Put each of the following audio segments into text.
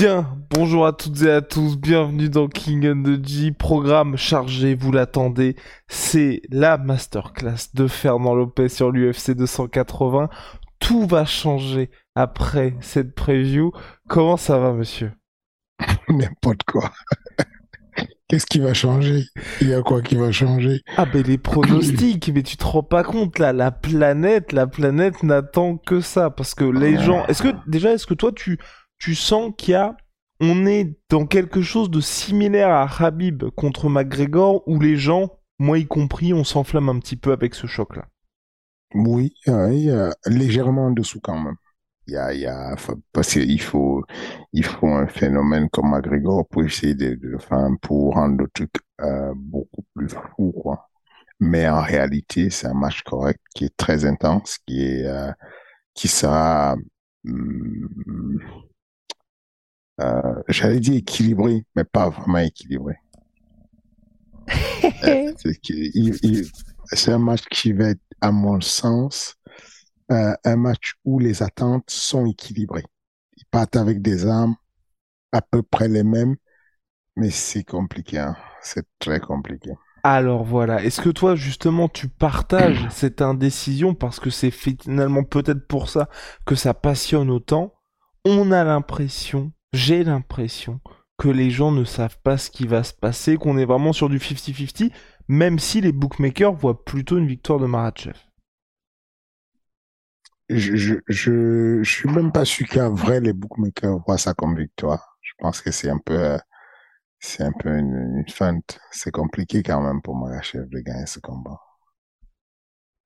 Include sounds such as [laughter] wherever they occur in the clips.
Bien, bonjour à toutes et à tous, bienvenue dans King and the G, programme chargé, vous l'attendez, c'est la masterclass de Fernand Lopez sur l'UFC 280. Tout va changer après cette preview. Comment ça va, monsieur? [laughs] N'importe quoi. [laughs] Qu'est-ce qui va changer? Il y a quoi qui va changer? Ah ben les pronostics, mais tu te rends pas compte là, la planète, la planète n'attend que ça parce que les gens. Est-ce que déjà, est-ce que toi tu tu sens qu'il y a on est dans quelque chose de similaire à Habib contre McGregor où les gens, moi y compris, on s'enflamme un petit peu avec ce choc-là. Oui, oui légèrement en dessous quand même. Il y a, y a, parce qu'il faut, il faut un phénomène comme McGregor pour essayer de, pour rendre le truc euh, beaucoup plus fou, quoi. Mais en réalité, c'est un match correct qui est très intense, qui est, euh, qui sera, hum, euh, j'allais dire équilibré, mais pas vraiment équilibré. [laughs] Euh, c'est un match qui va être, à mon sens, euh, un match où les attentes sont équilibrées. Ils partent avec des armes à peu près les mêmes, mais c'est compliqué. Hein. C'est très compliqué. Alors voilà, est-ce que toi justement tu partages [clears throat] cette indécision? Parce que c'est finalement peut-être pour ça que ça passionne autant On a l'impression j'ai l'impression que les gens ne savent pas ce qui va se passer, qu'on est vraiment sur du 50-50, même si les bookmakers voient plutôt une victoire de Maratchev. Je, je, je, suis même pas sûr qu'à vrai les bookmakers voient ça comme victoire. Je pense que c'est un peu, c'est un peu une, feinte. C'est compliqué quand même pour Maratchev de gagner ce combat.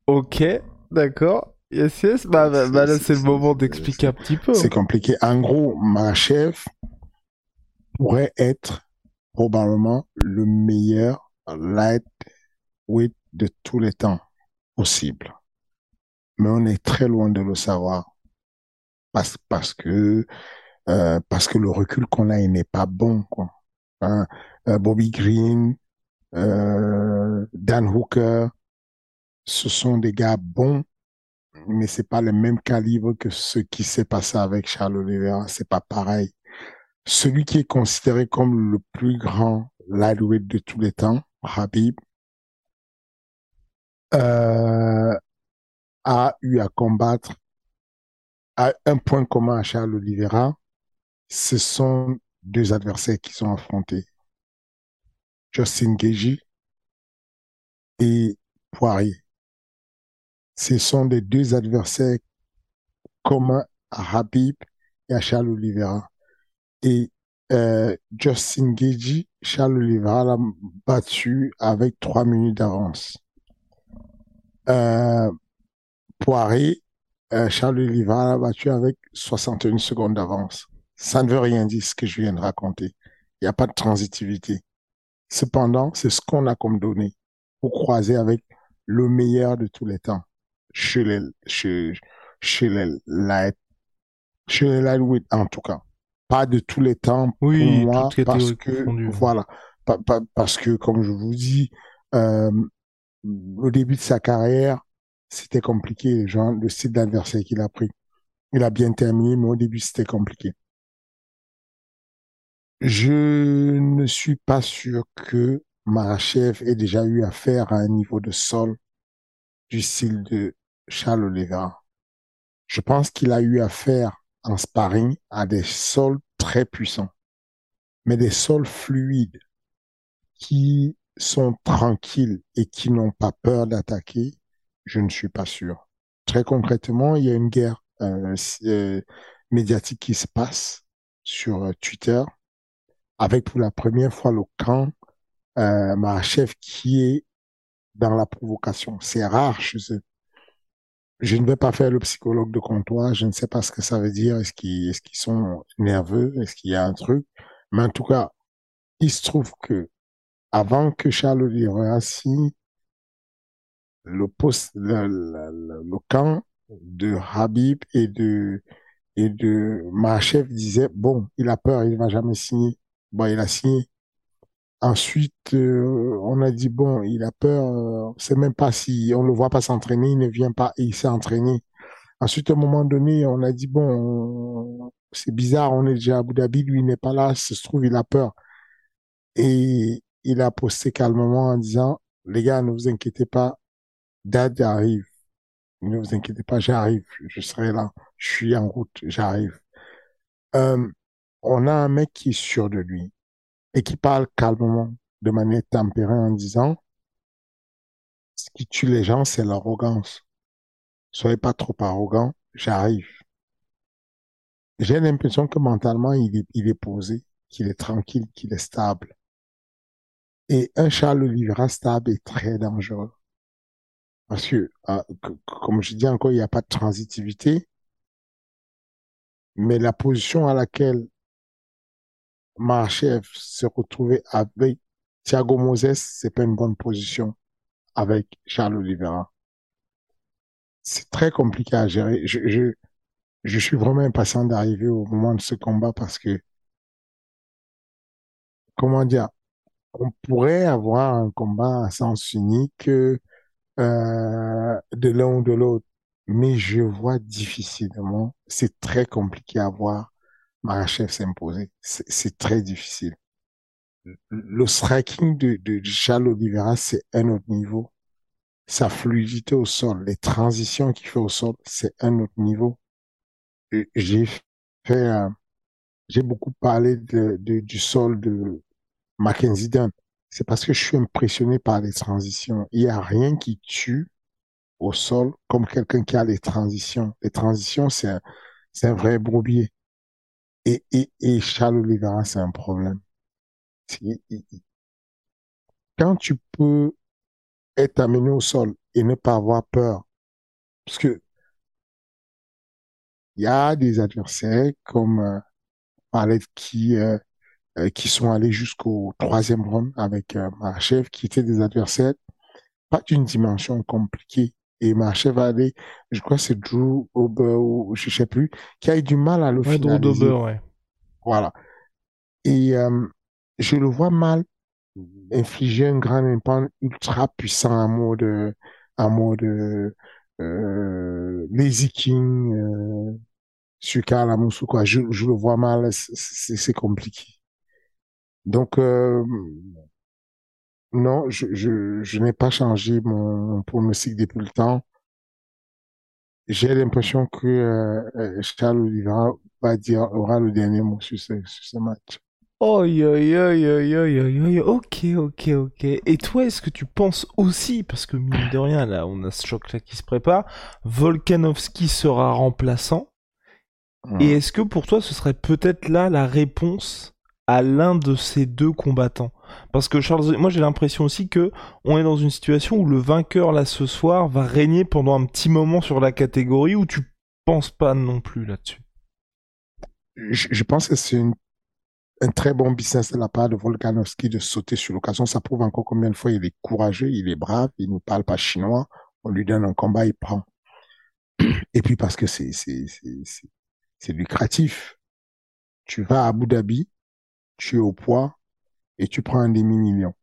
Ok, d'accord. Yes, yes. Bah, bah, bah là, c'est le moment d'expliquer un petit peu. C'est compliqué. En gros, chef pourrait être probablement le meilleur lightweight de tous les temps possible. Mais on est très loin de le savoir. Parce, parce que, euh, parce que le recul qu'on a, il n'est pas bon, quoi. Hein? Euh, Bobby Green, euh, Dan Hooker, ce sont des gars bons mais c'est pas le même calibre que ce qui s'est passé avec Charles Oliveira. C'est pas pareil. Celui qui est considéré comme le plus grand lightweight de tous les temps, Habib, euh, a eu à combattre à un point commun à Charles Oliveira. Ce sont deux adversaires qui sont affrontés. Justin Gagey et Poirier ce sont les deux adversaires communs à Habib et à Charles Oliveira. Et euh, Justin Gagey, Charles Oliveira l'a battu avec trois minutes d'avance. Euh, Poiré, euh, Charles Oliveira l'a battu avec 61 secondes d'avance. Ça ne veut rien dire ce que je viens de raconter. Il n'y a pas de transitivité. Cependant, c'est ce qu'on a comme données pour croiser avec le meilleur de tous les temps chez les, chez, chez les light, chez les lightweight en tout cas. Pas de tous les temps pour oui, moi parce que voilà, parce que comme je vous dis, euh, au début de sa carrière, c'était compliqué, genre le style d'adversaire qu'il a pris. Il a bien terminé, mais au début c'était compliqué. Je ne suis pas sûr que Marachev ait déjà eu affaire à un niveau de sol du style de Charles Oliveira. Je pense qu'il a eu affaire en sparring à des sols très puissants, mais des sols fluides qui sont tranquilles et qui n'ont pas peur d'attaquer, je ne suis pas sûr. Très concrètement, il y a une guerre euh, euh, médiatique qui se passe sur euh, Twitter avec pour la première fois le camp euh, chef qui est dans la provocation. C'est rare je sais. Je ne vais pas faire le psychologue de comptoir. Je ne sais pas ce que ça veut dire. Est-ce qu'ils est sont nerveux Est-ce qu'il y a un truc Mais en tout cas, il se trouve que avant que Charles Oliveira signe, le, poste, le, le, le, camp de Habib et de et de chef disait bon, il a peur, il va jamais signer. Bon, il a signé. Ensuite, euh, on a dit bon, il a peur, euh, sait même pas si on le voit pas s'entraîner, il ne vient pas et il s'est entraîné. Ensuite, à un moment donné, on a dit bon, c'est bizarre, on est déjà à Abu Dhabi, lui n'est pas là, se trouve il a peur. Et il a posté calmement en disant les gars, ne vous inquiétez pas, Dad arrive. Ne vous inquiétez pas, j'arrive, je serai là, je suis en route, j'arrive. Euh, on a un mec qui est sûr de lui et qui parle calmement, de manière tempérée en disant, ce qui tue les gens, c'est l'arrogance. Soyez pas trop arrogant, j'arrive. J'ai l'impression que mentalement, il est, il est posé, qu'il est tranquille, qu'il est stable. Et un Charles Oliveira stable est très dangereux. Parce que, ah, comme je dis encore, il n'y a pas de transitivité. Mais la position à laquelle chef se retrouver avec Thiago Moses, c'est pas une bonne position avec Charles Oliveira. C'est très compliqué à gérer. Je, je, je suis vraiment impatient d'arriver au moment de ce combat parce que, comment dire, on pourrait avoir un combat à sens unique euh, de l'un ou de l'autre, mais je vois difficilement. C'est très compliqué à voir Marachev s'imposer. C'est très difficile. Le striking de, de Charles Oliveira, c'est un autre niveau. Sa fluidité au sol, les transitions qu'il fait au sol, c'est un autre niveau. J'ai fait, euh, j'ai beaucoup parlé de, de, du sol de Mackenzie Dunn. C'est parce que je suis impressionné par les transitions. Il n'y a rien qui tue au sol comme quelqu'un qui a les transitions. Les transitions, c'est un, c'est un vrai bourbier. Et, et, et Charles Oliveira, c'est un problème. Quand tu peux être amené au sol et ne pas avoir peur, parce que il y a des adversaires comme euh, qui euh, euh, qui sont allés jusqu'au troisième round avec euh, qui étaient des adversaires pas d'une dimension compliquée. Et chef va aller, je crois que c'est Drew Ober ou je sais plus, qui a eu du mal à le ouais, finaliser. Drew ouais. Voilà. Et euh, je le vois mal infliger un grand impact ultra puissant à mode, à mode euh, Lazy King, euh, Suka Lamusu, quoi. Je, je le vois mal, c'est compliqué. Donc, euh, non, je, je, je n'ai pas changé mon, pronostic depuis le temps. J'ai l'impression que euh, Charles Oliveira va dire, aura le dernier mot sur ce, sur ce match. Oh, yo, yo, yo, yo, yo, yo, ok, ok, ok. Et toi, est-ce que tu penses aussi, parce que mine de rien, là, on a ce choc-là qui se prépare, Volkanovski sera remplaçant? Et est-ce que pour toi, ce serait peut-être là la réponse à l'un de ces deux combattants? Parce que Charles, moi j'ai l'impression aussi que on est dans une situation où le vainqueur là ce soir va régner pendant un petit moment sur la catégorie où tu penses pas non plus là-dessus. Je, pense que c'est un très bon business de la part de Volkanovski de sauter sur l'occasion. Ça prouve encore combien de fois il est courageux, il est brave, il ne parle pas chinois. On lui donne un combat, il prend. Et puis parce que c'est lucratif. Tu vas à Abu Dhabi, tu es au poids et tu prends un demi-million.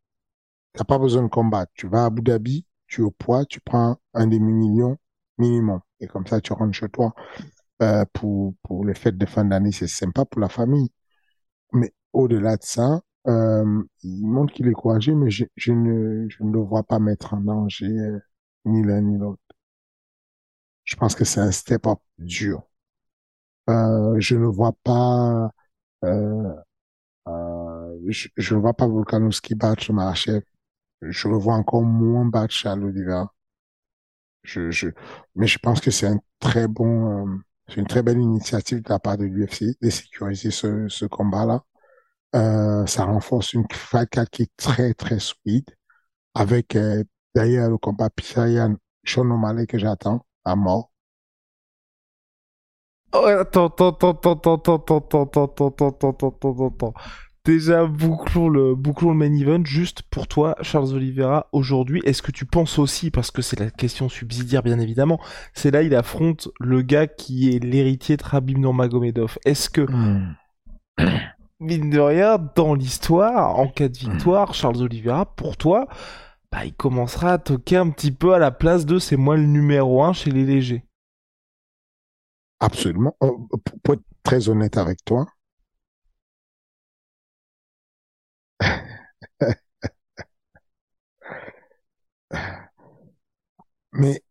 T'as pas besoin de combattre. Tu vas à Abu Dhabi, tu es au poids, tu prends un demi-million minimum. Et comme ça, tu rentres chez toi. Euh, pour, pour les fêtes de fin d'année, c'est sympa pour la famille. Mais au-delà de ça, euh, il montre qu'il est courageux, mais je, je, ne, je ne le vois pas mettre en danger euh, ni l'un ni l'autre. Je pense que c'est un step-up dur. Euh, je ne vois pas euh, je ne vois pas Volkanovski battre Marachev. je le vois encore moins battre Charles Oliveira. Je, je, mais je pense que c'est euh, une très belle initiative de la part de l'UFC de sécuriser ce, ce combat-là. Euh, ça renforce une fight qui est très très solide avec euh, d'ailleurs le combat Pisayan Sean que j'attends à mort. Oh, attends, attends, attends, attends, attends, attends, attends, attends, attends, attends, attends, attends. Déjà, bouclons le, bouclons le main event. Juste pour toi, Charles Oliveira, aujourd'hui, est-ce que tu penses aussi, parce que c'est la question subsidiaire bien évidemment, c'est là il affronte le gars qui est l'héritier de Rabib Nurmagomedov. Est-ce que, Hmm. mine de rien, dans l'histoire, en cas de victoire, Charles Oliveira, pour toi, bah, il commencera à toquer un petit peu à la place de c'est moi le numéro un chez les légers. Absolument. Pour être très honnête avec toi, [laughs] mais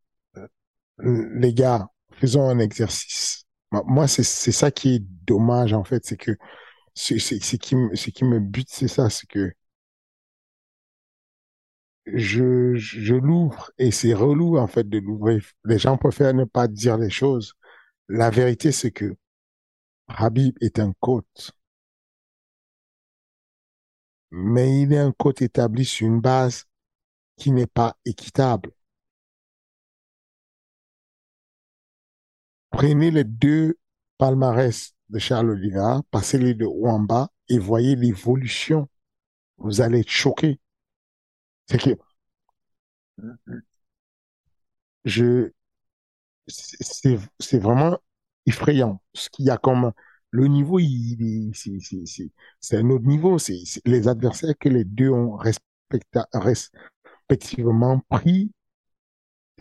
euh, les gars, faisons un exercice. Moi- c'est ça qui est dommage en fait, c'est que c'est qui ce qui me bute, c'est ça, c'est que je je l'ouvre et c'est relou en fait de l'ouvrir. Les gens préfèrent ne pas dire les choses. La vérité, c'est que Habib est un coach, mais il est un coach établi sur une base qui n'est pas équitable. Prenez les deux palmarès de Charles Oliveira, passez-les de haut en bas et voyez l'évolution. Vous allez être choqué. C'est que je, c'est vraiment effrayant. Ce qu'il y a comme le niveau, il, il- c'est un autre niveau. C'est les adversaires que les deux ont respectivement pris.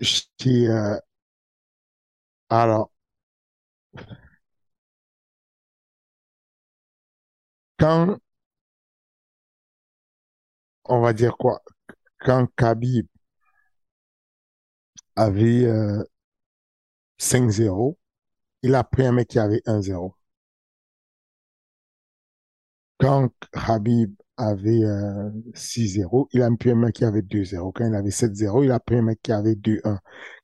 C'est, euh, alors, quand, on va dire quoi, quand Khabib avait euh, 5-0, il a pris un mec qui avait 1-0. Quand Khabib avait euh, 6-0, il a pris un mec qui avait 2-0. Quand il avait 7-0, il a pris un mec qui avait 2-1.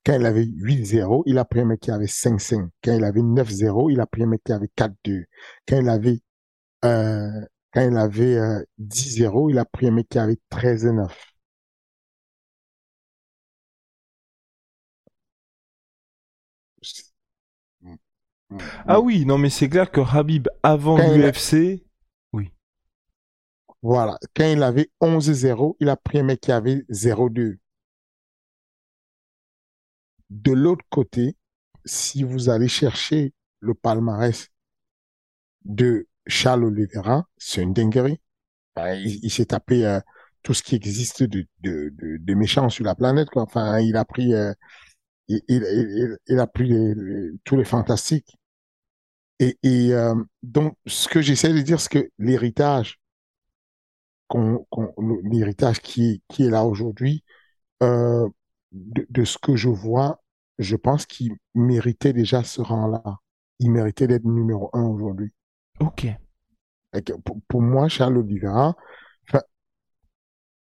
Quand il avait 8-0, il a pris un mec qui avait 5-5. Quand il avait 9-0, il a pris un mec qui avait 4-2. Quand il avait, euh, quand il avait euh, 10-0, il a pris un mec qui avait 13-9. Ah oui, non mais c'est clair que Habib avant l'UFC. Voilà. Quand il avait 11-0, il a pris un mec qui avait 0-2. De l'autre côté, si vous allez chercher le palmarès de Charles Oliveira, c'est une dinguerie. Il s'est tapé euh, tout ce qui existe de, de, de, de méchant sur la planète. Enfin, il a pris, tous les fantastiques. Et, et euh, donc, ce que j'essaie de dire, c'est que l'héritage, qu'on, l'héritage qui, est- qui est là aujourd'hui, euh, de, de ce que je vois, je pense qu'il méritait déjà ce rang-là. Il méritait d'être numéro un aujourd'hui. Ok. Pour, pour moi, Charles Oliveira,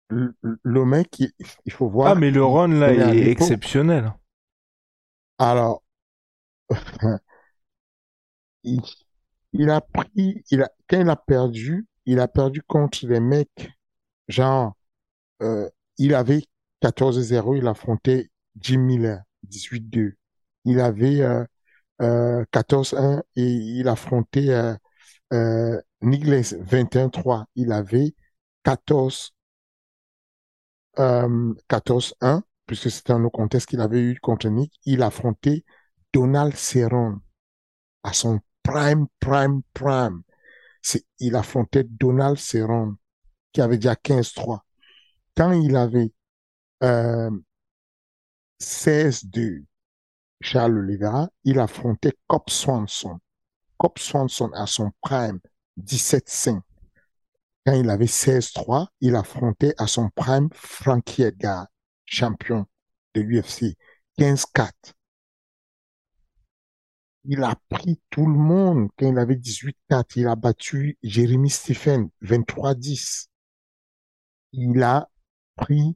le, le mec, il, il faut voir. Ah mais le run là il est exceptionnel. Alors, [laughs] il, il a pris, il a, quand il a perdu, il a perdu contre des mecs, genre, euh, il avait 14-0, il affrontait Jim Miller, 18-2. Il avait euh, euh, 14-1 et il affrontait euh, euh, Nigles, 21-3. Il avait 14, euh, 14-1, puisque c'était un autre contest qu'il avait eu contre Nick. Il affrontait Donald Cerrone à son prime, prime, prime. Il affrontait Donald Cerrone, qui avait déjà 15-3. Quand il avait euh, 16-2, Charles Oliveira, il affrontait Cop Swanson. Cop Swanson à son prime, 17-5. Quand il avait 16-3, il affrontait à son prime Frankie Edgar, champion de l'UFC, 15-4. Il a pris tout le monde quand il avait 18-4. Il a battu Jeremy Stephen, 23-10. Il a pris,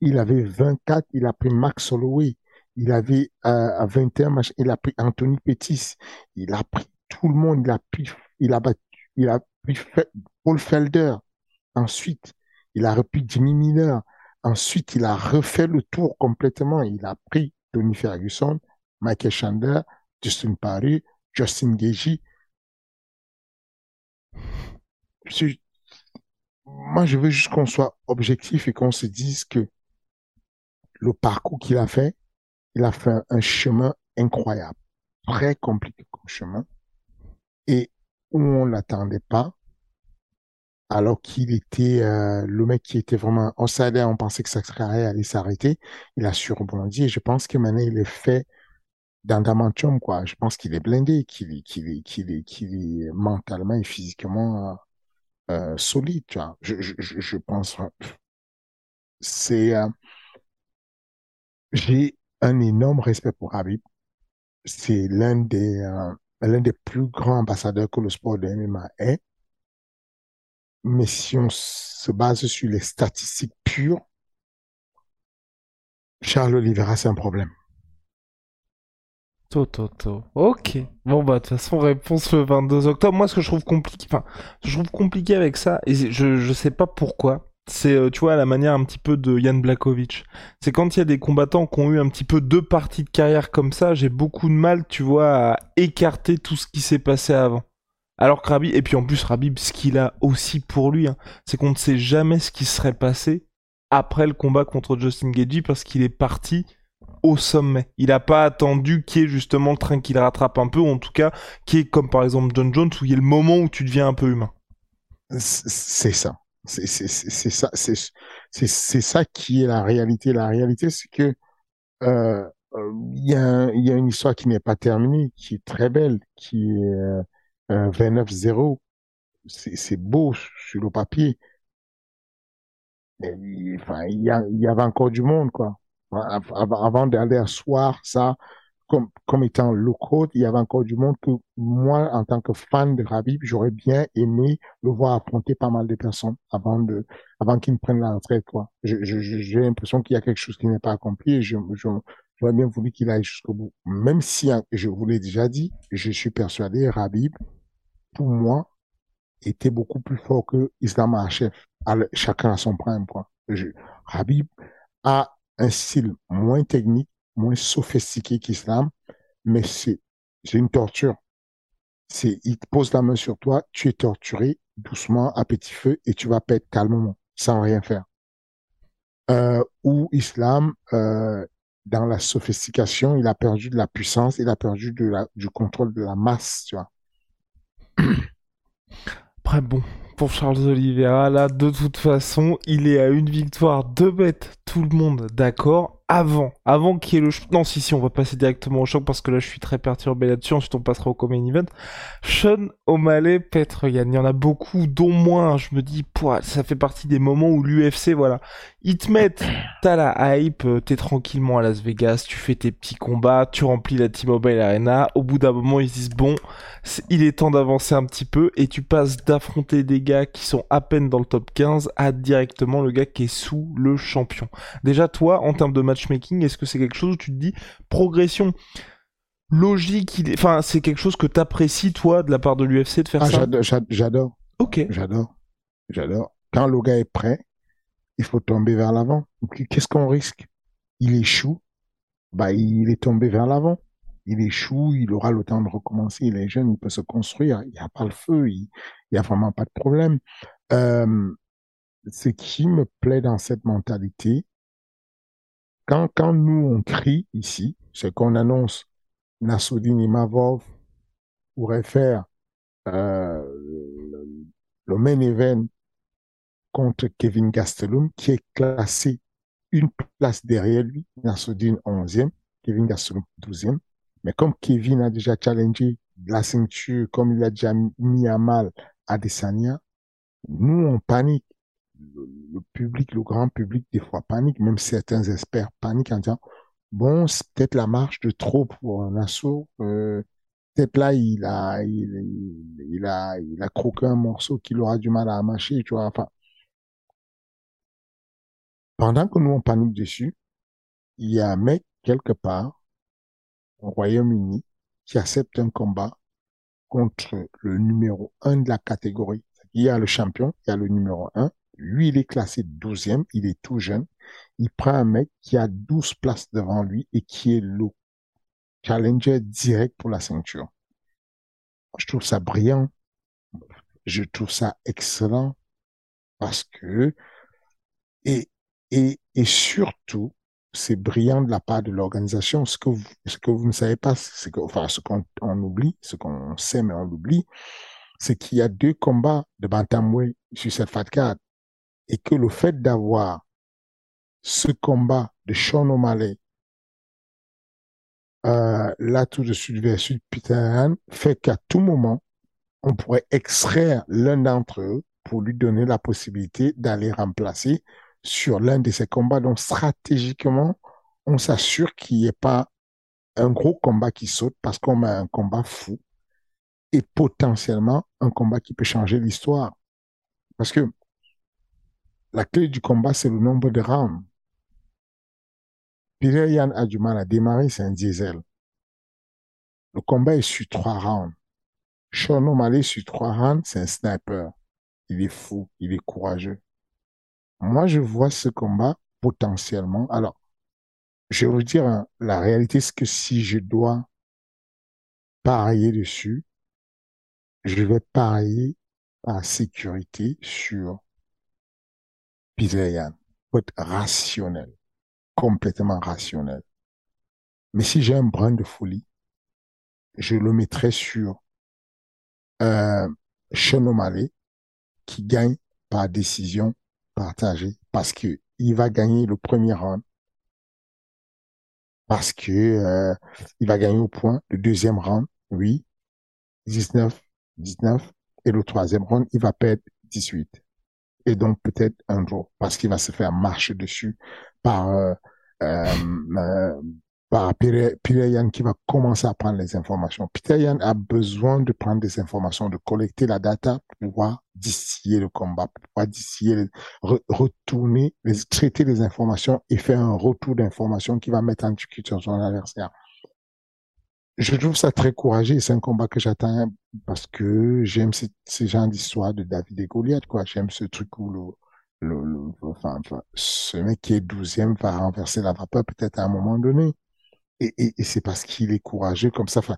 il avait 24, il a pris Max Holloway. Il avait euh, à 21 il a pris Anthony Pettis. Il a pris tout le monde. Il a pris, il a battu, il a pris Paul Felder. Ensuite, il a repris Jimmy Miller. Ensuite, il a refait le tour complètement. Il a pris Tony Ferguson, Michael Chandler, Justin Paris, Justin Gagey. Moi, je veux juste qu'on soit objectif et qu'on se dise que le parcours qu'il a fait, il a fait un chemin incroyable, très compliqué comme chemin, et où on l'attendait pas, alors qu'il était euh, le mec qui était vraiment, on savait, on pensait que sa carrière allait s'arrêter, il a surbondi, et je pense que maintenant il est fait d'andamantium, quoi. Je pense qu'il est blindé, qu'il est, qu'il est, qu'il est, qu'il est mentalement et physiquement euh, solide. Je, je, je pense, c'est, euh, j'ai un énorme respect pour Habib. C'est l'un des, euh, l'un des plus grands ambassadeurs que le sport de MMA est. Mais si on se base sur les statistiques pures, Charles Oliveira, c'est un problème. Toto. Ok. Bon bah de toute façon réponse le 22 octobre. Moi ce que je trouve compliqué, enfin je trouve compliqué avec ça et je je sais pas pourquoi. C'est euh, tu vois la manière un petit peu de Jan Blakovic. C'est quand il y a des combattants qui ont eu un petit peu deux parties de carrière comme ça, j'ai beaucoup de mal, tu vois, à écarter tout ce qui s'est passé avant. Alors que Rabib, et puis en plus Rabib, ce qu'il a aussi pour lui, hein, c'est qu'on ne sait jamais ce qui serait passé après le combat contre Justin Gagey parce qu'il est parti au sommet. Il n'a pas attendu qu'il y ait justement le train qui le rattrape un peu, ou en tout cas, qui est comme par exemple John Jones, où il y a le moment où tu deviens un peu humain. C'est ça. C'est ça. C'est ça qui est la réalité. La réalité, c'est que euh, il y, a, y a une histoire qui n'est pas terminée, qui est très belle, qui est euh, 29-0. C'est beau sur le papier. Mais, enfin, il y, a, y avait encore du monde, quoi avant d'aller asseoir ça comme, comme étant local, il y avait encore du monde que moi, en tant que fan de Rabib, j'aurais bien aimé le voir affronter pas mal de personnes avant de, avant qu'il me prenne la retraite, quoi. J'ai l'impression qu'il y a quelque chose qui n'est pas accompli et j'aurais bien voulu qu'il aille jusqu'au bout. Même si, hein, je vous l'ai déjà dit, je suis persuadé, Rabib, pour moi, était beaucoup plus fort que Islam chef Chacun a son prime, quoi. Je, Rabib a un style moins technique, moins sophistiqué qu'Islam, mais c'est une torture. C'est il te pose la main sur toi, tu es torturé doucement à petit feu et tu vas perdre calmement sans rien faire. Euh, ou Islam, euh, dans la sophistication, il a perdu de la puissance, il a perdu de la, du contrôle de la masse, tu vois. Après, bon, pour Charles Oliveira, là, de toute façon, il est à une victoire, deux bêtes, tout le monde d'accord avant, avant qu'il y ait le choc. Non, si, si, on va passer directement au choc parce que là, je suis très perturbé là-dessus. Ensuite, on passera au Common Event. Sean O'Malley, Petr Yann. Il y en a beaucoup, dont moins. Je me dis, ça fait partie des moments où l'UFC, voilà. Ils te mettent, [clears throat] t'as la hype, euh, t'es tranquillement à Las Vegas, tu fais tes petits combats, tu remplis la T-Mobile Arena. Au bout d'un moment, ils se disent, bon, il est temps d'avancer un petit peu et tu passes d'affronter des gars qui sont à peine dans le top 15 à directement le gars qui est sous le champion. Déjà, toi, en termes de matchmaking, est-ce que c'est quelque chose où tu te dis progression logique, enfin, c'est quelque chose que t'apprécies, toi, de la part de l'UFC de faire ah, ça J'adore. Ok. J'adore. J'adore. Quand le gars est prêt, il faut tomber vers l'avant. Qu'est-ce qu'on risque? Il échoue, bah, il est tombé vers l'avant. Il échoue, il aura le temps de recommencer. Il est jeune, il peut se construire. Il n'y a pas le feu, il n'y a vraiment pas de problème. Euh, ce qui me plaît dans cette mentalité, quand, nous on crie ici, c'est qu'on annonce Nassoudine Imavov pourrait faire euh, le, main event contre Kevin Gastelum, qui est classé une place derrière lui, Nassoudine 11e, Kevin Gastelum 12e. Mais comme Kevin a déjà challengé la ceinture, comme il a déjà mis à mal Adesanya, nous, on panique le, public, le grand public, des fois panique, même certains experts paniquent en disant, bon, c'est peut-être la marche de trop pour un assaut. Euh, peut-être là, il a, il, il, a, il a croqué un morceau qu'il aura du mal à mâcher, tu vois. Enfin, pendant que nous on panique dessus, il y a un mec quelque part au Royaume-Uni qui accepte un combat contre le numéro un de la catégorie. Il y a le champion, il y a le numéro un. Lui, il est classé douzième, il est tout jeune. Il prend un mec qui a 12 places devant lui et qui est le challenger direct pour la ceinture. Je trouve ça brillant. Je trouve ça excellent parce que, et, et, et surtout, c'est brillant de la part de l'organisation. Ce que vous, ce que vous ne savez pas, c'est que, enfin, ce qu'on on oublie, ce qu'on sait mais on l'oublie, c'est qu'il y a deux combats de bantamweight sur cette fat et que le fait d'avoir ce combat de Sean O'Malley euh, là tout de suite versus Peter Yan fait qu'à tout moment, on pourrait extraire l'un d'entre eux pour lui donner la possibilité d'aller remplacer sur l'un de ces combats. Donc stratégiquement, on s'assure qu'il n'y ait pas un gros combat qui saute parce qu'on a un combat fou et potentiellement un combat qui peut changer l'histoire. Parce que la clé du combat, c'est le nombre de rounds. Peter Yan a du mal à démarrer, c'est un diesel. Le combat est sur trois rounds. Sean O'Malley sur trois rounds, c'est un sniper. Il est fou, il est courageux. Moi, je vois ce combat potentiellement. Alors, je vais vous dire, hein, la réalité, c'est que si je dois parier dessus, je vais parier par sécurité sur Peter Yan. Faut être rationnel, complètement rationnel. Mais si j'ai un brin de folie, je le mettrai sur euh, Sean O'Malley qui gagne par décision partagée parce que il va gagner le premier round parce que euh, il va gagner au point le deuxième round oui 19 19 et le troisième round il va perdre 18 et donc peut-être un jour parce qu'il va se faire marcher dessus par euh, euh, euh par Peter, qui va commencer à prendre les informations. Peter a besoin de prendre des informations, de collecter la data pour pouvoir distiller le combat, pour pouvoir distiller, retourner, traiter les informations et faire un retour d'informations qui va mettre en discussion son adversaire. Je trouve ça très courageux. C'est un combat que j'attends parce que j'aime ces, ces genres d'histoires de David et Goliath, quoi. J'aime ce truc où le, le, le enfin, ce mec qui est douzième va renverser la vapeur peut-être à un moment donné et, c'est parce qu'il est courageux comme ça. Enfin,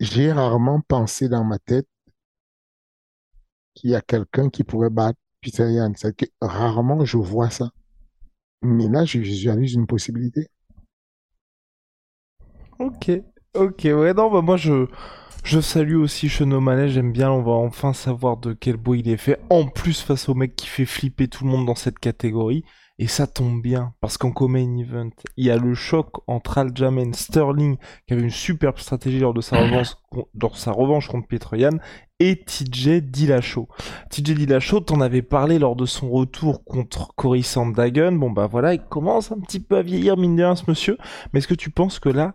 j'ai rarement pensé dans ma tête qu'il y a quelqu'un qui pourrait battre Peter Yan. Rarement je vois ça. Mais là, je visualise une possibilité. Ok, ok, ouais, non, bah moi je, je salue aussi Chenomalet, j'aime bien, on va enfin savoir de quel bois il est fait. En plus, face au mec qui fait flipper tout le monde dans cette catégorie. Et ça tombe bien, parce qu'en main event, il y a le choc entre Aljamain Sterling, qui avait une superbe stratégie lors de sa revanche, [coughs] sa revanche contre Petroyan, et TJ Dillashaw. TJ Dillashaw, t'en avais parlé lors de son retour contre Cory Sandhagen. Bon bah voilà, il commence un petit peu à vieillir, mine de rien, ce monsieur. Mais est-ce que tu penses que là,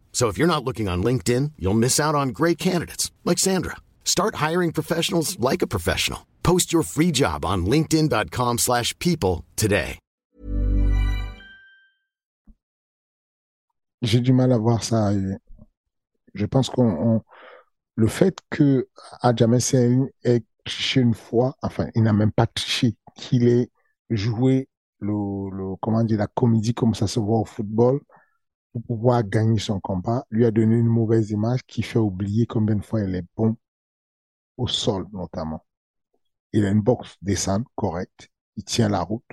So if you're not looking on LinkedIn, you'll miss out on great candidates like Sandra. Start hiring professionals like a professional. Post your free job on linkedin.com/people today. J'ai du mal à voir ça. Je pense qu'on le fait que Adjamé ait triché une fois, enfin, il n'a même pas triché, qu'il ait joué le, le, comment dire, la comédie comme ça se voit au football pour pouvoir gagner son combat, lui a donné une mauvaise image qui fait oublier combien de fois il est bon au sol, notamment. Il a une boxe descente correcte, il tient la route.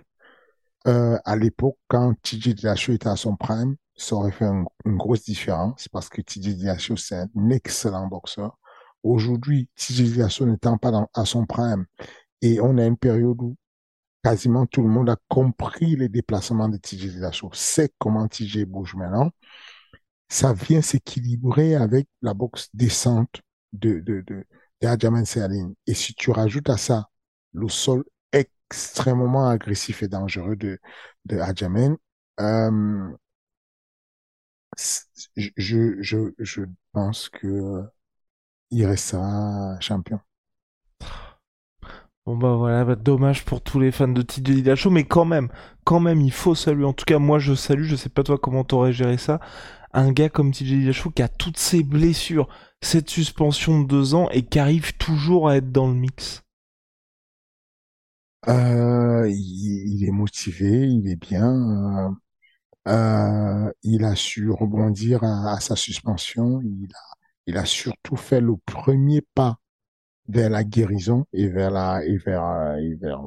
Euh, à l'époque, quand TJ Dillashaw était à son prime, ça aurait fait une grosse différence parce que TJ Dillashaw, c'est un excellent boxeur. Aujourd'hui, TJ Dillashaw n'étant pas à son prime et on a une période où quasiment tout le monde a compris les déplacements de TJ Dillashaw, sait comment TJ bouge maintenant. Ça vient s'équilibrer avec la boxe descente de, de, de, de Et si tu rajoutes à ça le sol extrêmement agressif et dangereux de, de euh, je, je, je pense que il restera champion. Bon bah voilà, bah, dommage pour tous les fans de TJ Dillashaw, mais quand même, quand même, il faut saluer. En tout cas, moi je salue, je sais pas toi comment t'aurais géré ça. Un gars comme TJ Dillashaw qui a toutes ses blessures, cette suspension de deux ans et qui arrive toujours à être dans le mix. Euh, il, est motivé, il est bien. Euh, euh, il a su rebondir à, sa suspension. Il a, il a surtout fait le premier pas vers la guérison et vers la et vers et vers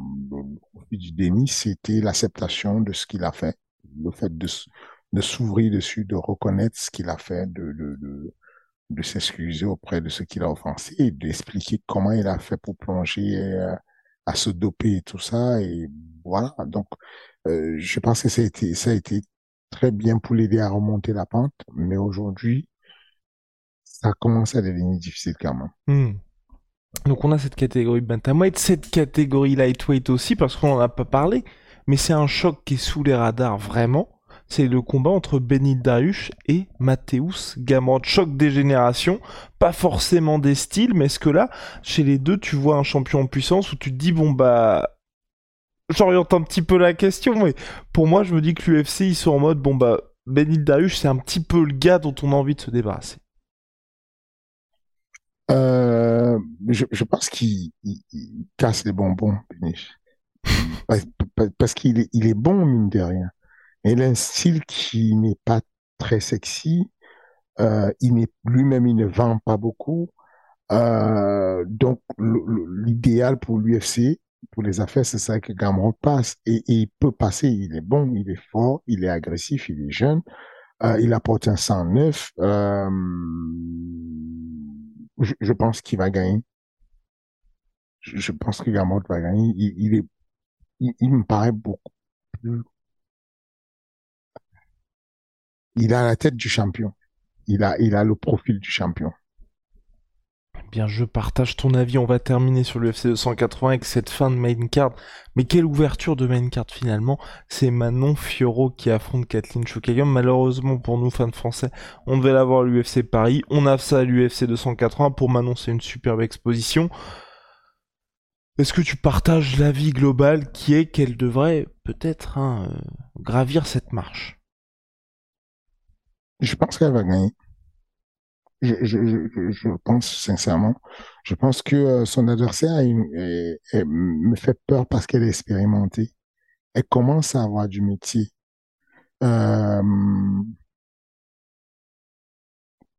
du déni, c'était l'acceptation de ce qu'il a fait, le fait de de s'ouvrir dessus, de reconnaître ce qu'il a fait, de de de, de s'excuser auprès de ce qu'il a offensé et d'expliquer comment il a fait pour plonger euh, à se doper et tout ça et voilà. Donc euh, je pense que ça a été ça a été très bien pour l'aider à remonter la pente, mais aujourd'hui ça commence à devenir difficile quand même. Hmm. Donc on a cette catégorie bantamweight, cette catégorie lightweight aussi parce qu'on en a pas parlé, mais c'est un choc qui est sous les radars vraiment. C'est le combat entre Dariush et Mateusz Gamrot. Choc des générations, pas forcément des styles, mais est-ce que là, chez les deux, tu vois un champion en puissance où tu te dis bon bah j'oriente un petit peu la question, mais pour moi, je me dis que l'UFC, ils sont en mode, bon bah, Benil Dariush, c'est un petit peu le gars dont on a envie de se débarrasser. Euh, je, pense qu'il casse les bonbons, parce, qu'il est, il est bon, mine de rien. Il a un style qui n'est pas très sexy. Euh, il n'est lui-même, il ne vend pas beaucoup. Euh, donc, l'idéal pour l'UFC, pour les affaires, c'est ça que Gamrot passe. Et, il peut passer. Il est bon, il est fort, il est agressif, il est jeune. il apporte un 109. Euh, je, pense qu'il va gagner. Je, pense que Gamot va gagner. Il, est, il, me paraît beaucoup plus. Il a la tête du champion. Il a, il a le profil du champion. Bien, je partage ton avis. On va terminer sur l'UFC 280 avec cette fin de main card. Mais quelle ouverture de main card finalement C'est Manon Fioro qui affronte Kathleen Chukagam. Malheureusement pour nous fans français, on devait l'avoir à l'UFC Paris. On a ça à l'UFC 280. Pour Manon, une superbe exposition. Est-ce que tu partages l'avis global qui est qu'elle devrait peut-être hein, euh, gravir cette marche? Je pense qu'elle va gagner je, je, je, pense sincèrement, je pense que euh, son adversaire me fait peur parce qu'elle est expérimentée. Elle commence à avoir du métier. Euh,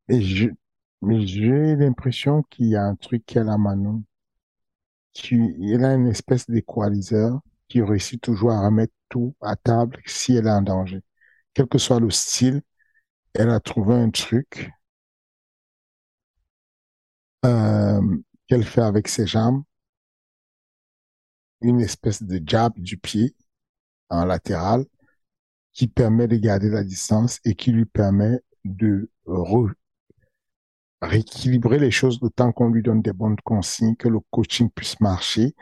et je, mais j'ai l'impression qu'il y a un truc qu'elle a Manon. Elle a une espèce d'équaliseur qui réussit toujours à remettre tout à table si elle est en danger. Quel que soit le style, elle a trouvé un truc euh, qu'elle fait avec ses jambes, une espèce de jab du pied en latéral qui permet de garder la distance et qui lui permet de rééquilibrer les choses le temps qu'on lui donne des bonnes consignes, que le coaching puisse marcher.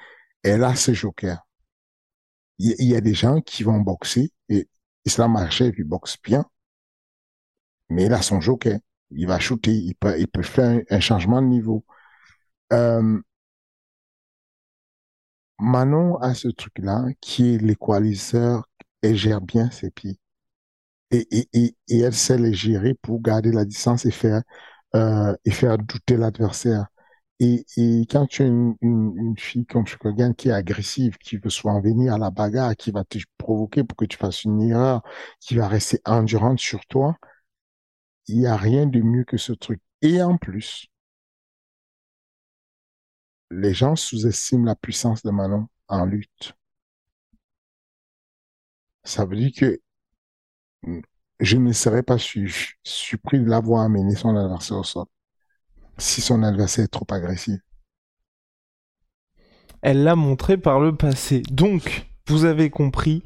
Elle a ce joker. Il y, a des gens qui vont boxer et Islam Marché, il boxe bien, mais il a son joker il va shooter, il peut, faire un, changement de niveau. Euh, Manon a ce truc-là qui est l'équaliseur, elle gère bien ses pieds. Et, elle sait les gérer pour garder la distance et faire, euh, douter l'adversaire. Et, quand tu as une, une, une fille comme Shukogan qui est agressive, qui veut soit venir à la bagarre, qui va te provoquer pour que tu fasses une erreur, qui va rester endurante sur toi, il n'y a rien de mieux que ce truc. Et en plus, les gens sous-estiment la puissance de Manon en lutte. Ça veut dire que je ne serais pas surpris de l'avoir amené son adversaire au sol si son adversaire est trop agressif. Elle l'a montré par le passé. Donc, vous avez compris,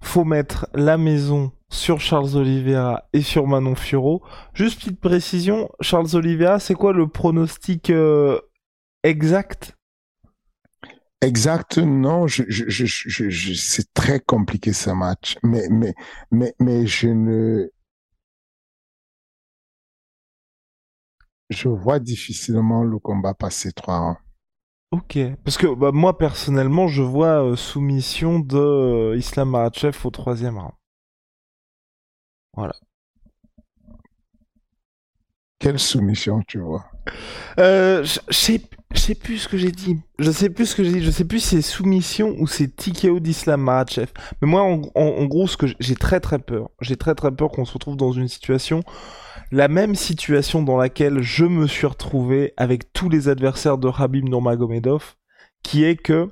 faut mettre la maison sur Charles Oliveira et sur Manon Furo. Juste petite précision, Charles Oliveira, c'est quoi le pronostic euh, exact? Exact, non, c'est très compliqué ce match, mais, mais, je ne, je vois difficilement le combat passer trois rangs. Ok, parce que bah, moi personnellement, je vois euh, soumission de euh, Islam Makhachev au troisième round. Quelle soumission tu vois? Euh, je sais, plus ce que j'ai dit. Je sais plus ce que j'ai dit. Je sais plus si c'est soumission ou c'est TKO d'Islam Makhachev. Mais moi, en, gros, ce que j'ai très très peur, j'ai très très peur qu'on se retrouve dans une situation, la même situation dans laquelle je me suis retrouvé avec tous les adversaires de Habib Nurmagomedov, qui est que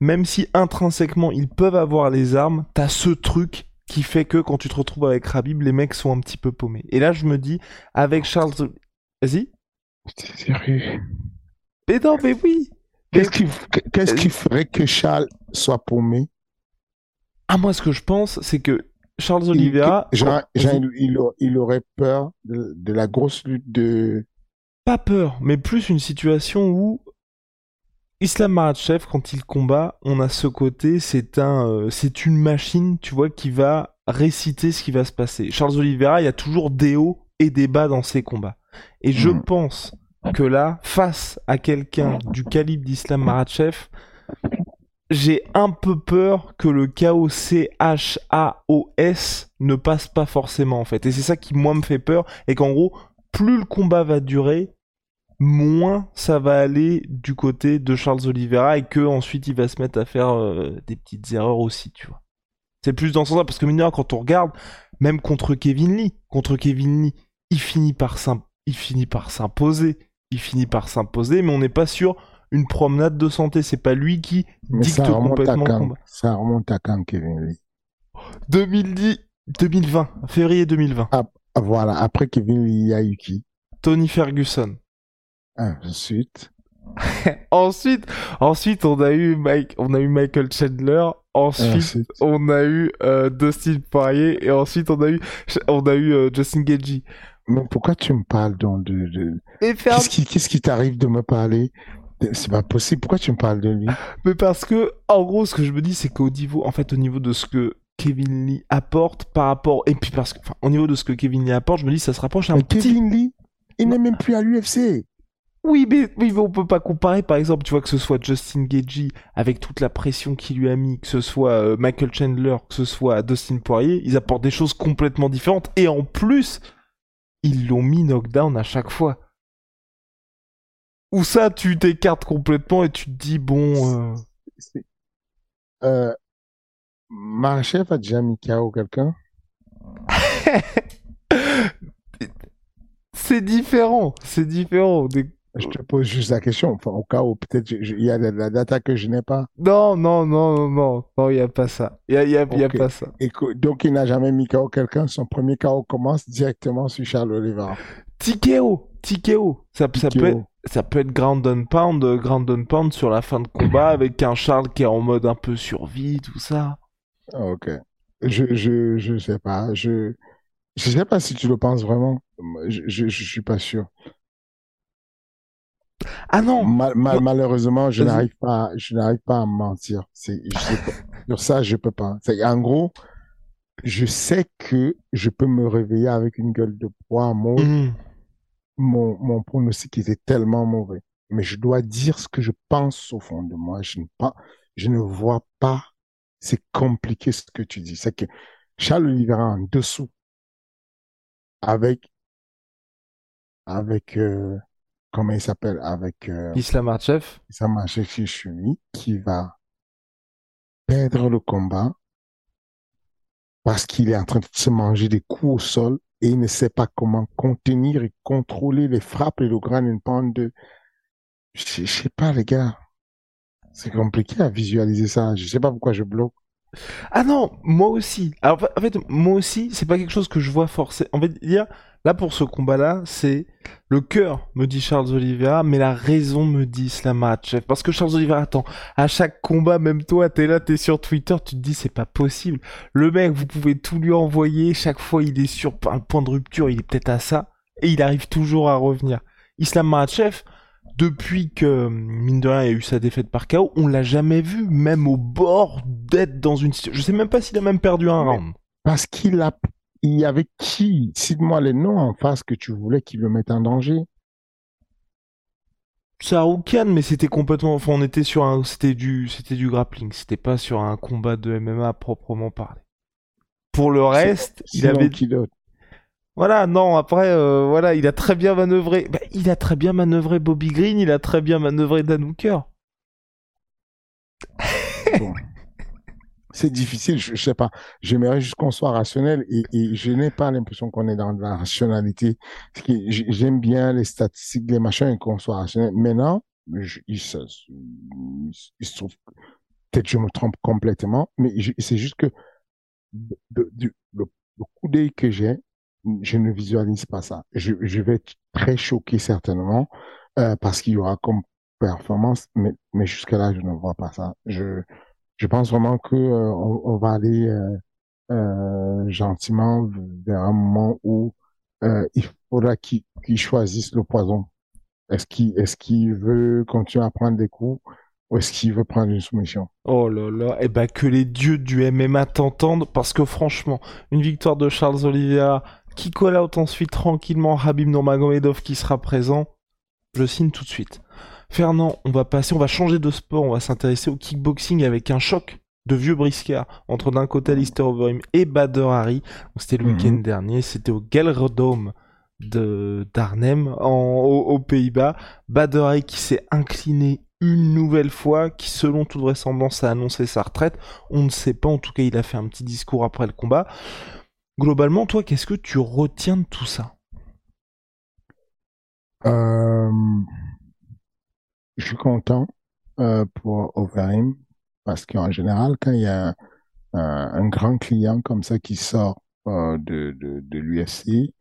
même si intrinsèquement ils peuvent avoir les armes, t'as ce truc qui fait que quand tu te retrouves avec Habib, les mecs sont un petit peu paumés. Et là, je me dis, avec Charles, vas-y? T'es sérieux? Mais non, mais oui. Qu'est-ce qui, ferait que Charles soit paumé? Ah, moi, ce que je pense, c'est que Charles Oliveira, il, il a- il aurait peur de, de la grosse lutte de, pas peur, mais plus une situation où Islam Makhachev, quand il combat, on a ce côté, c'est un, euh, c'est une machine, tu vois, qui va réciter ce qui va se passer. Charles Oliveira, il y a toujours des hauts et des bas dans ses combats. Et je Mm. pense que là, face à quelqu'un du calibre d'Islam Makhachev, j'ai un peu peur que le KOCHAOS ne passe pas forcément en fait. Et c'est ça qui moi me fait peur et qu'en gros, plus le combat va durer, moins ça va aller du côté de Charles Oliveira et que ensuite il va se mettre à faire euh, des petites erreurs aussi, tu vois. C'est plus dans ce sens-là parce que mine de rien, quand on regarde, même contre Kevin Lee, contre Kevin Lee, il finit par il finit par s'imposer, il finit par s'imposer, mais on n'est pas sur une promenade de santé. C'est pas lui qui mais dicte complètement le combat. Ça remonte à quand, Kevin Lee? 2010, 2020, février 2020. Ah, voilà. Après Kevin Lee, il y a eu qui? Tony Ferguson. Ah, Ensuite. [laughs] Ensuite, ensuite on a eu Mike, on a eu Michael Chandler. Ensuite, Ensuite. on a eu euh, Dustin Poirier et ensuite on a eu, on a eu euh, Justin Gagey. Mais pourquoi tu me parles donc de, de... Qu'est-ce qui, qu'est-ce qui t'arrive de me parler? C'est pas possible. Pourquoi tu me parles de lui? [laughs] mais parce que, en gros, ce que je me dis, c'est qu'au niveau, en fait, au niveau de ce que Kevin Lee apporte par rapport, et puis parce que, enfin, au niveau de ce que Kevin Lee apporte, je me dis, ça se rapproche un Mais petit Kevin Lee, il n'est même plus à l'UFC. Oui, mais, mais on peut pas comparer, par exemple, tu vois, que ce soit Justin Gagey, avec toute la pression qu'il lui a mis, que ce soit euh, Michael Chandler, que ce soit Dustin Poirier, ils apportent des choses complètement différentes, et en plus, ils l'ont mis knockdown à chaque fois. Ou ça, tu t'écartes complètement et tu te dis, bon, euh, Euh, a déjà mis KO quelqu'un? [laughs] c'est différent, c'est différent. Des- Je te pose juste la question. Enfin, au cas où peut-être il y a de la data que je n'ai pas. Non, non, non, non, non, il y a pas ça. Il y a, y a, y a Ok. pas ça. Et donc, il n'a jamais mis KO quelqu'un. Son premier KO commence directement sur Charles Oliveira. TKO, TKO. Ça, ça peut être, ça peut être ground and pound, ground and pound sur la fin de combat [clears throat] avec un Charles qui est en mode un peu survie, tout ça. Ok. Je, je, je sais pas. Je, je sais pas si tu le penses vraiment. Je, je, je suis pas sûr. Ah non, Mal- mal- malheureusement, je n'arrive pas, je n'arrive pas à mentir. C'est. Sur ça, je peux pas. C'est, en gros, je sais que je peux me réveiller avec une gueule de poids. Mon, Mhm. mon, mon pronostic était tellement mauvais. Mais je dois dire ce que je pense au fond de moi. Je ne, pas, je ne vois pas. C'est compliqué ce que tu dis. C'est que Charles Oliveira en dessous, avec, avec, euh, comment il s'appelle, avec, euh, Islam marche chez Chumi, qui va perdre le combat parce qu'il est en train de se manger des coups au sol et il ne sait pas comment contenir et contrôler les frappes et le grand and pound de... Je je sais pas, les gars. C'est compliqué à visualiser ça. Je sais pas pourquoi je bloque. Ah non, moi aussi. Alors en fait, moi aussi, c'est pas quelque chose que je vois forcément. En fait, dire là pour ce combat-là, c'est le cœur me dit Charles Oliveira, mais la raison me dit Islam Makhachev. Parce que Charles Oliveira, attends, à chaque combat, même toi, t'es là, t'es sur Twitter, tu te dis c'est pas possible. Le mec, vous pouvez tout lui envoyer, chaque fois il est sur un point de rupture, il est peut-être à ça, et il arrive toujours à revenir. Islam Makhachev, depuis que, mine de rien, il a eu sa défaite par KO, on l'a jamais vu, même au bord d'être dans une situation. Je sais même pas s'il a même perdu un round. Parce qu'il a, il y avait qui? Cite-moi les noms en face que tu voulais qu'il le mette en danger. Saroukan, mais c'était complètement, enfin, on était sur un, c'était du, c'était du grappling, c'était pas sur un combat de MMA proprement parlé. Pour le reste, il avait, d'autre? Voilà, non, après, euh, voilà, il a très bien manœuvré. Bah, il a très bien manœuvré Bobby Green, il a très bien manœuvré Dan Hooker. C'est difficile, je, je sais pas. J'aimerais juste qu'on soit rationnel et, je n'ai pas l'impression qu'on est dans la rationalité. J'aime bien les statistiques, les machins et qu'on soit rationnel. Maintenant, je- il, se, il se peut-être je me trompe complètement, mais c'est juste que le coup d'œil que j'ai, je ne visualise pas ça. Je, je vais être très choqué certainement euh, parce qu'il y aura comme performance, mais, mais jusqu'à là, je ne vois pas ça. Je, je pense vraiment que euh, on, on va aller euh, euh, gentiment vers un moment où euh, il faudra qu'il qu'il choisisse le poison. Est-ce qu'il est-ce qu'il veut continuer à prendre des coups ou est-ce qu'il veut prendre une soumission? Oh là là, et bah que les dieux du MMA t'entendent, parce que franchement, une victoire de Charles Oliveira, qui call out ensuite tranquillement Habib Nurmagomedov qui sera présent, je signe tout de suite. Fernand, on va passer, on va changer de sport, on va s'intéresser au kickboxing avec un choc de vieux briscards entre d'un côté Alistair Overeem et Bader Hari. Donc, C'était le Mhm. week-end dernier, c'était au Gelredome de d'Arnhem aux, aux Pays-Bas. Bader Hari qui s'est incliné une nouvelle fois, qui selon toute vraisemblance a annoncé sa retraite. On ne sait pas, en tout cas il a fait un petit discours après le combat. Globalement, toi, qu'est-ce que tu retiens de tout ça? Euh, je suis content euh, pour Overeem parce qu'en général, quand il y a un, un- grand client comme ça qui sort euh, de, de l'UFC,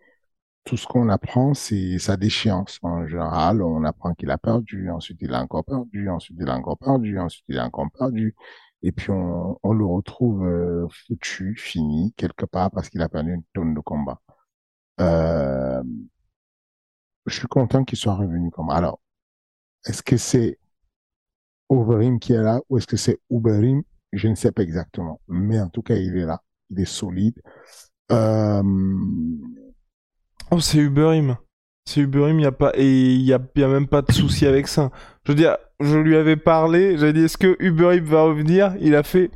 tout ce qu'on apprend, c'est sa déchéance. En général, on apprend qu'il a perdu, ensuite il a encore perdu, ensuite il a encore perdu, ensuite il a encore perdu. Et puis on, le retrouve euh, foutu, fini, quelque part, parce qu'il a perdu une tonne de combat. Euh, je suis content qu'il soit revenu comme. Alors, est-ce que c'est Overeem qui est là ou est-ce que c'est Uberim? Je ne sais pas exactement. Mais en tout cas, il est là. Il est solide. Euh, Oh, c'est Uberim. C'est Uberim, il y a pas et il y a, y a même pas de souci avec ça. Je veux dire, je lui avais parlé, j'avais dit est-ce que Uberim va revenir? Il a fait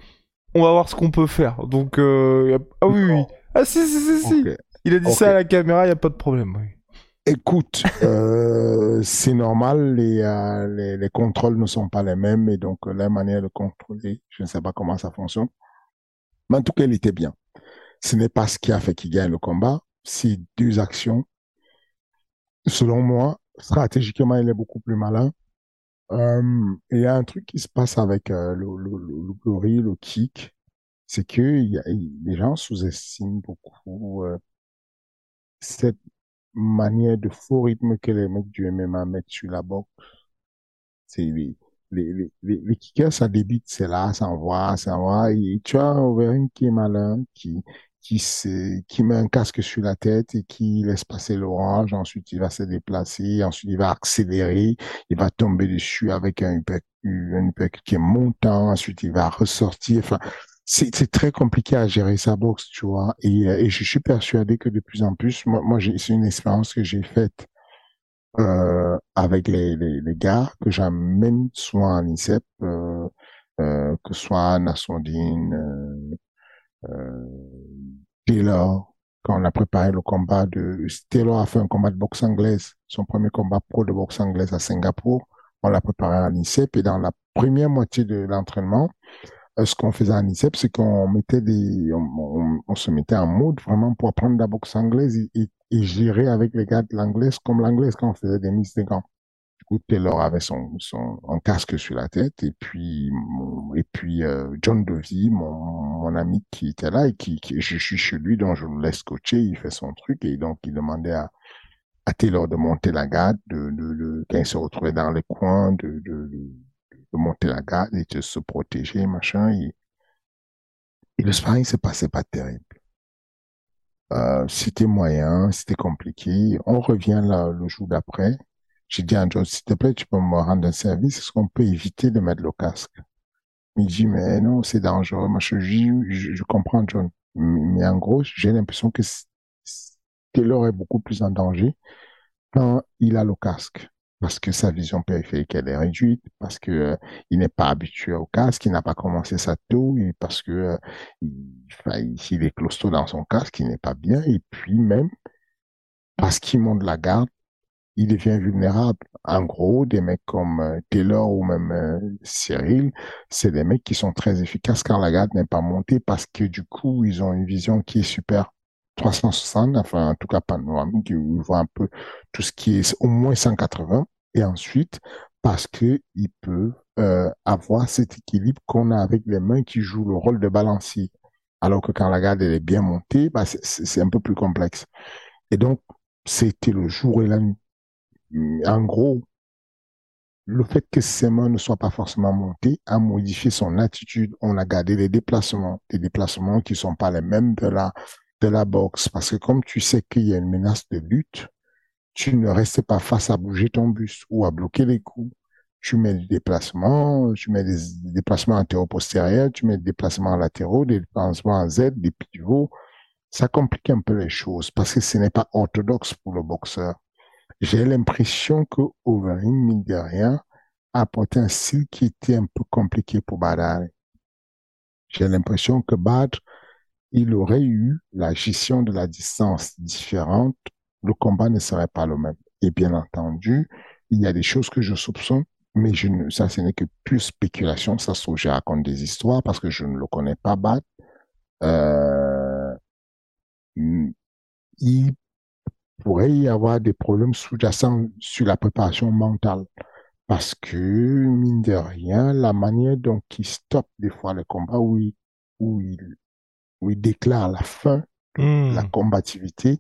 on va voir ce qu'on peut faire. Donc euh, a- ah oui oui. Ah si si si si. Il a dit ça à la caméra, il y a pas de problème. oui. Écoute, euh, [laughs] c'est normal, les, euh, les, les contrôles ne sont pas les mêmes et donc la manière de contrôler, je ne sais pas comment ça fonctionne. Mais en tout cas, il était bien. Ce n'est pas ce qui a fait qu'il gagne le combat, c'est deux actions. Selon moi, stratégiquement, il est beaucoup plus malin. Euh, il y a un truc qui se passe avec euh, le, le, le, glory, le kick, c'est que y a, il- les gens sous-estiment beaucoup euh, cette manière de faux rythme que les mecs du MMA mettent sur la boxe. C'est les, les, les, les, kickers, ça débite, c'est là, ça envoie, ça envoie. Et tu as Overeem qui est malin, qui, qui qui met un casque sur la tête et qui laisse passer l'orange. Ensuite, il va se déplacer. Ensuite, il va accélérer. Il va tomber dessus avec un uppercut, un qui est montant. Ensuite, il va ressortir. Enfin, c'est très compliqué à gérer sa boxe, tu vois. Et, euh, et je suis persuadé que de plus en plus, moi, moi c'est une expérience que j'ai faite euh, avec les, les, les gars que j'amène soit en INSEP, euh, euh, que soit Nassondine, euh, euh, Taylor, quand on a préparé le combat de... Taylor a fait un combat de boxe anglaise, son premier combat pro de boxe anglaise à Singapour. On l'a préparé à l'INSEP et dans la première moitié de l'entraînement, euh, ce qu'on faisait à l'INSEP, c'est qu'on mettait des, on, se mettait en mode vraiment pour apprendre la boxe anglaise et gérer avec les gars de l'anglaise comme l'anglaise quand on faisait des mises de gants. Coup, Taylor avait son, son un casque sur la tête et puis mon- et puis euh, John Dovey, mon, mon ami qui était là et qui, qui je suis chez lui donc je le laisse coacher, il fait son truc et donc il demandait à, à Taylor de monter la garde, de, de, de- quand il se retrouvait dans les coins, de, de, de, monter la garde et de se protéger, machin. Et, et le sparring s'est passé pas terrible. Euh, c'était moyen, c'était compliqué. On revient là le jour d'après. J'ai dit à John, s'il te plaît, tu peux me rendre un service, est-ce qu'on peut éviter de mettre le casque? Il dit, mais non, c'est dangereux. Moi, je, comprends, John. Mais en gros, j'ai l'impression que Taylor est beaucoup plus en danger quand il a le casque. Parce que sa vision périphérique, elle est réduite, parce que euh, il n'est pas habitué au casque, il n'a pas commencé sa tôt, et parce que euh, il, il est closto dans son casque, il n'est pas bien, et puis même parce qu'il monte la garde, il devient vulnérable. En gros, des mecs comme euh, Taylor ou même euh, Cyril, c'est des mecs qui sont très efficaces quand la garde n'est pas montée parce que du coup, ils ont une vision qui est super 360, enfin en tout cas panoramique, où ils voient un peu tout ce qui est au moins 180. Et ensuite, parce que ils peuvent euh, avoir cet équilibre qu'on a avec les mains qui jouent le rôle de balancier. Alors que quand la garde elle est bien montée, bah, c'est un peu plus complexe. Et donc, c'était le jour et la nuit. En gros, le fait que ses mains ne soient pas forcément montées a modifié son attitude. On a gardé les déplacements, des déplacements qui sont pas les mêmes de la, boxe. Parce que comme tu sais qu'il y a une menace de lutte, tu ne restes pas face à bouger ton buste ou à bloquer les coups. Tu mets des déplacements, tu mets des déplacements antéro-postérieurs, tu mets des déplacements latéraux, des déplacements en Z, des pivots. Ça complique un peu les choses parce que ce n'est pas orthodoxe pour le boxeur. J'ai l'impression que Overeem, mine de rien, a apporté un style qui était un peu compliqué pour Badr. J'ai l'impression que Badr, il aurait eu la gestion de la distance différente, le combat ne serait pas le même. Et bien entendu, il y a des choses que je soupçonne, mais je ne, ça, ce n'est que pure spéculation. Ça se trouve, je raconte des histoires parce que je ne le connais pas, Badr. Euh, il pourrait y avoir des problèmes sous-jacents sur la préparation mentale. Parce que, mine de rien, la manière dont il stoppe des fois le combat, où il, où il, où il déclare la fin de Hmm. la combativité,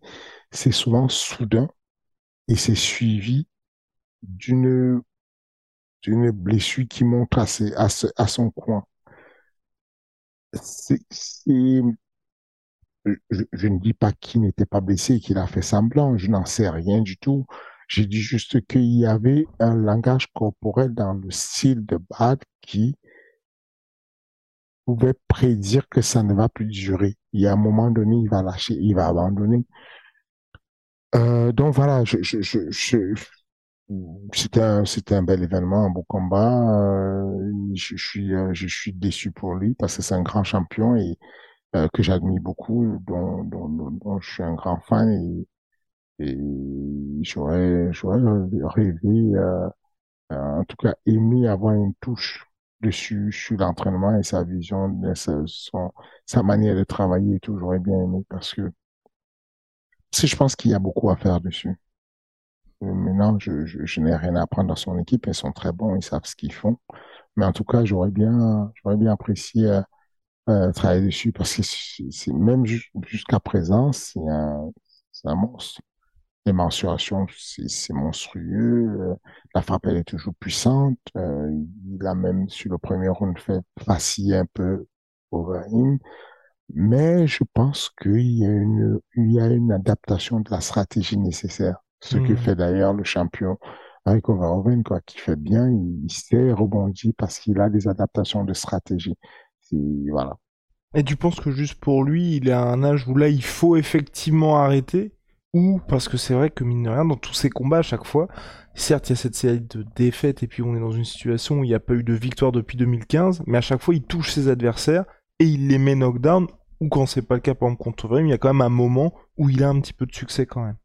c'est souvent soudain et c'est suivi d'une d'une blessure qui monte à, ses- à, ce- à son coin. C'est, c'est- je, ne dis pas qu'il n'était pas blessé, qu'il a fait semblant, je n'en sais rien du tout. J'ai dit juste qu'il y avait un langage corporel dans le style de Bad qui pouvait prédire que ça ne va plus durer. Il y a un moment donné, il va lâcher, il va abandonner. Euh, donc voilà, je, je, je, c'était un, un bel événement, un beau combat. Euh, je, je suis, euh, je suis déçu pour lui parce que c'est un grand champion et euh, que j'admire beaucoup, dont, je suis un grand fan et, j'aurais, rêvé, euh, en tout cas aimé avoir une touche dessus sur l'entraînement et sa vision, sa, manière de travailler et tout. J'aurais bien aimé parce que si je pense qu'il y a beaucoup à faire dessus. Euh, Maintenant, je, je, n'ai rien à apprendre à son équipe. Ils sont très bons, ils savent ce qu'ils font. Mais en tout cas, j'aurais bien, j'aurais bien apprécié euh, travailler dessus parce que c'est même ju- jusqu'à présent, c'est un, c'est un monstre. Les mensurations, c'est monstrueux. Euh, La frappe, elle est toujours puissante. Euh, il a même, sur le premier round, fait vaciller un peu Overeem. Mais je pense qu'il y a une, il y a une adaptation de la stratégie nécessaire. Ce que Hmm. fait d'ailleurs le champion avec Overeem, quoi, qui fait bien, il, il sait rebondir parce qu'il a des adaptations de stratégie. Voilà. Et tu penses que juste pour lui, il est à un âge où là, il faut effectivement arrêter? Ou parce que c'est vrai que mine de rien, dans tous ces combats, à chaque fois, certes, il y a cette série de défaites et puis on est dans une situation où il n'y a pas eu de victoire depuis 2015, mais à chaque fois, il touche ses adversaires et il les met knockdown. Ou quand c'est pas le cas, par exemple, contre il y a quand même un moment où il a un petit peu de succès quand même.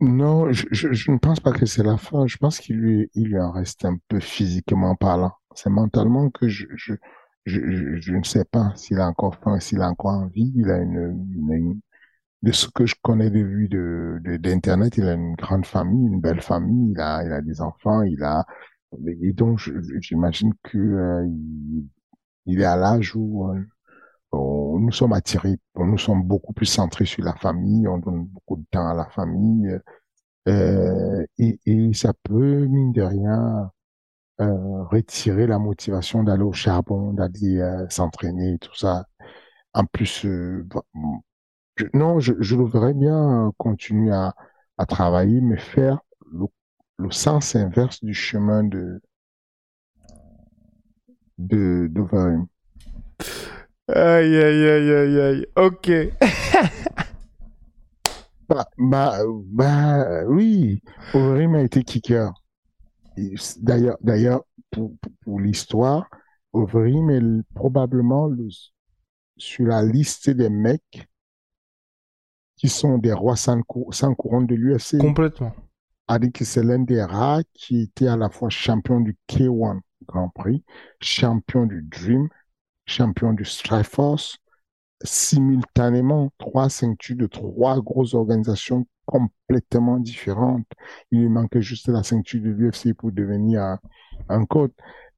Non, je, je, je ne pense pas que c'est la fin. Je pense qu'il lui, il lui en reste un peu physiquement parlant. C'est mentalement que je, je, je, je, ne sais pas s'il a encore faim, s'il a encore envie. Il a une, une, de ce que je connais de lui de, d'internet, il a une grande famille, une belle famille, il a, il a des enfants, il a, et donc j'imagine que euh, il, est à l'âge où euh, nous sommes attirés, nous sommes beaucoup plus centrés sur la famille, on donne beaucoup de temps à la famille, euh, et, et ça peut mine de rien euh, retirer la motivation d'aller au charbon, d'aller euh, s'entraîner, tout ça. En plus, euh, non, je, je voudrais bien continuer à, à travailler, mais faire le, le sens inverse du chemin de de d'Overim. Aïe, aïe, aïe, aïe, aïe. Ok. bah, bah, bah, oui. Overeem a été kicker. D'ailleurs, d'ailleurs, pour, pour, l'histoire, Overeem est probablement le, sur la liste des mecs qui sont des rois sans, sans couronne de l'UFC. Complètement. dit que c'est l'un des rares qui était à la fois champion du K1 Grand Prix, champion du Dream, champion du Strikeforce, simultanément trois ceintures de trois grosses organisations complètement différentes. Il lui manquait juste la ceinture de l'UFC pour devenir un, un code.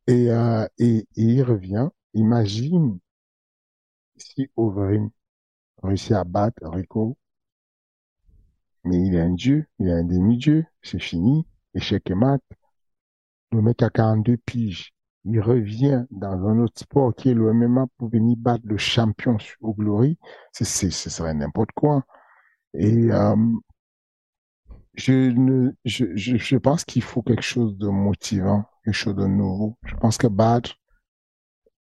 Et, euh, et, et, il revient. Imagine si Overeem réussit à battre Rico mais il est un dieu, il est un demi-dieu, c'est fini, échec et mat. Le mec a 42 piges, il revient dans un autre sport qui est le MMA pour venir battre le champion au Glory, c'est, ce serait n'importe quoi. Et euh, je, ne, je, je, pense qu'il faut quelque chose de motivant, quelque chose de nouveau. Je pense que Badr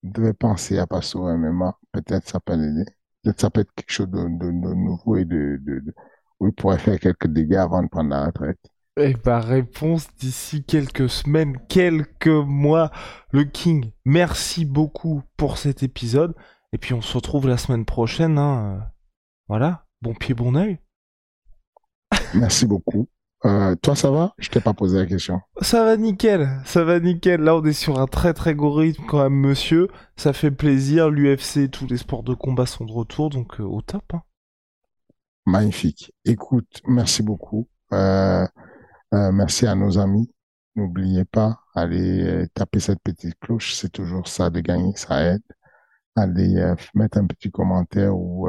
devait penser à passer au MMA. Peut-être ça peut l'aider. Peut-être ça peut être quelque chose de, de, nouveau et de, de, de oui, pourrait faire quelques dégâts avant de prendre la retraite. Et bah, réponse d'ici quelques semaines, quelques mois. Le King, merci beaucoup pour cet épisode. Et puis on se retrouve la semaine prochaine. Hein. Voilà, bon pied, bon oeil. Merci beaucoup. Euh, toi, ça va? Je t'ai pas posé la question. Ça va nickel, ça va nickel. Là, on est sur un très très gros rythme quand même, monsieur. Ça fait plaisir. L'UFC, tous les sports de combat sont de retour, donc euh, au top. Hein. Magnifique. Écoute, merci beaucoup. Euh, euh, merci à nos amis. N'oubliez pas, allez taper cette petite cloche. C'est toujours ça de gagner, ça aide. Allez mettre un petit commentaire ou